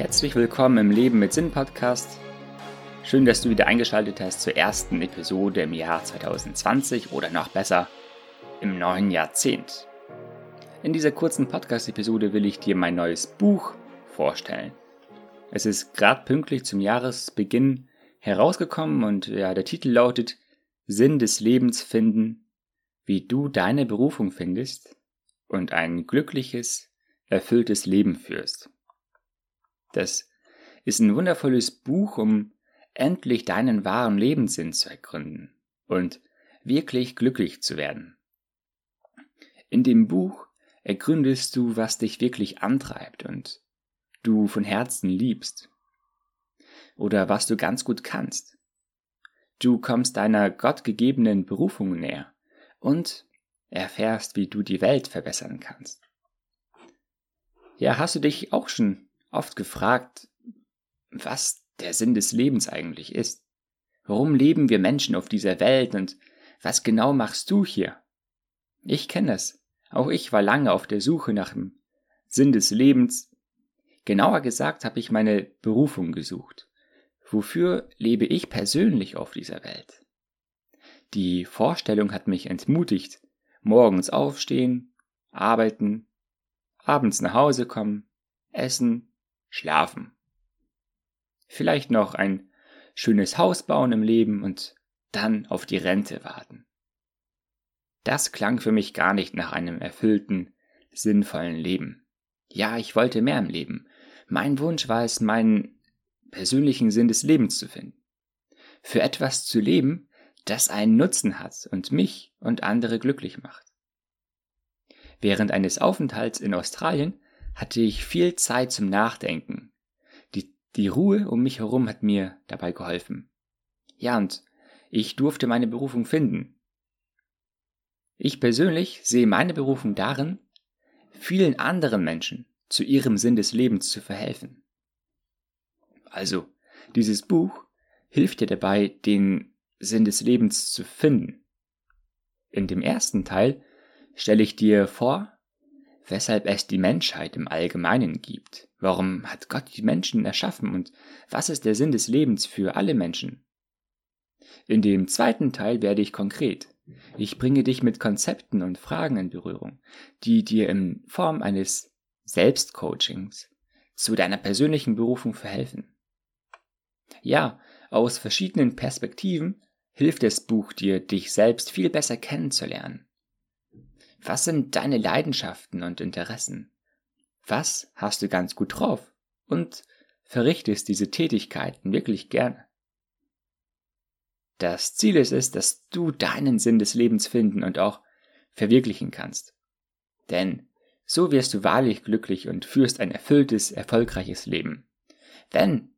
Herzlich willkommen im Leben mit Sinn Podcast. Schön, dass du wieder eingeschaltet hast zur ersten Episode im Jahr 2020 oder noch besser im neuen Jahrzehnt. In dieser kurzen Podcast-Episode will ich dir mein neues Buch vorstellen. Es ist gerade pünktlich zum Jahresbeginn herausgekommen und ja, der Titel lautet Sinn des Lebens finden, wie du deine Berufung findest und ein glückliches, erfülltes Leben führst. Das ist ein wundervolles Buch, um endlich deinen wahren Lebenssinn zu ergründen und wirklich glücklich zu werden. In dem Buch ergründest du, was dich wirklich antreibt und du von Herzen liebst. Oder was du ganz gut kannst. Du kommst deiner gottgegebenen Berufung näher und erfährst, wie du die Welt verbessern kannst. Ja, hast du dich auch schon oft gefragt, was der Sinn des Lebens eigentlich ist? Warum leben wir Menschen auf dieser Welt und was genau machst du hier? Ich kenne es. Auch ich war lange auf der Suche nach dem Sinn des Lebens. Genauer gesagt habe ich meine Berufung gesucht. Wofür lebe ich persönlich auf dieser Welt? Die Vorstellung hat mich entmutigt. Morgens aufstehen, arbeiten, abends nach Hause kommen, essen, schlafen. Vielleicht noch ein schönes Haus bauen im Leben und dann auf die Rente warten. Das klang für mich gar nicht nach einem erfüllten, sinnvollen Leben. Ja, ich wollte mehr im Leben. Mein Wunsch war es, meinen persönlichen Sinn des Lebens zu finden. Für etwas zu leben, das einen Nutzen hat und mich und andere glücklich macht. Während eines Aufenthalts in Australien hatte ich viel Zeit zum Nachdenken. Die, die Ruhe um mich herum hat mir dabei geholfen. Ja, und ich durfte meine Berufung finden. Ich persönlich sehe meine Berufung darin, vielen anderen Menschen zu ihrem Sinn des Lebens zu verhelfen. Also, dieses Buch hilft dir dabei, den Sinn des Lebens zu finden. In dem ersten Teil stelle ich dir vor, weshalb es die Menschheit im Allgemeinen gibt. Warum hat Gott die Menschen erschaffen und was ist der Sinn des Lebens für alle Menschen? In dem zweiten Teil werde ich konkret. Ich bringe dich mit Konzepten und Fragen in Berührung, die dir in Form eines Selbstcoachings zu deiner persönlichen Berufung verhelfen. Ja, aus verschiedenen Perspektiven hilft das Buch dir, dich selbst viel besser kennenzulernen. Was sind deine Leidenschaften und Interessen? Was hast du ganz gut drauf? Und verrichtest diese Tätigkeiten wirklich gerne? Das Ziel ist es, dass du deinen Sinn des Lebens finden und auch verwirklichen kannst. Denn so wirst du wahrlich glücklich und führst ein erfülltes, erfolgreiches Leben. Wenn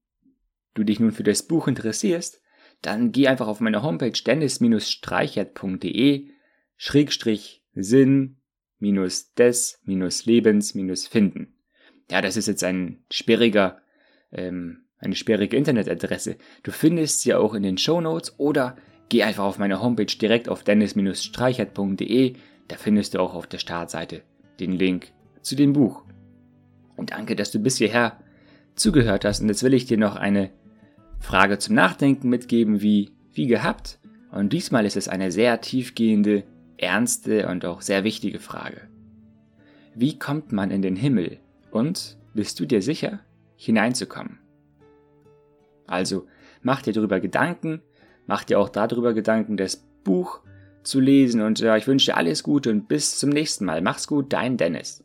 du dich nun für das Buch interessierst, dann geh einfach auf meine Homepage dennis-streichert.de Schrägstrich Sinn minus des minus Lebens minus finden. Ja, das ist jetzt ein sperriger, ähm, eine sperrige Internetadresse. Du findest sie auch in den Show Notes oder geh einfach auf meine Homepage direkt auf dennis-streichert.de. Da findest du auch auf der Startseite den Link zu dem Buch. Und danke, dass du bis hierher zugehört hast. Und jetzt will ich dir noch eine Frage zum Nachdenken mitgeben, wie, wie gehabt. Und diesmal ist es eine sehr tiefgehende ernste und auch sehr wichtige Frage. Wie kommt man in den Himmel und bist du dir sicher, hineinzukommen? Also mach dir darüber Gedanken, mach dir auch darüber Gedanken, das Buch zu lesen und ja, ich wünsche dir alles Gute und bis zum nächsten Mal. Mach's gut, dein Dennis.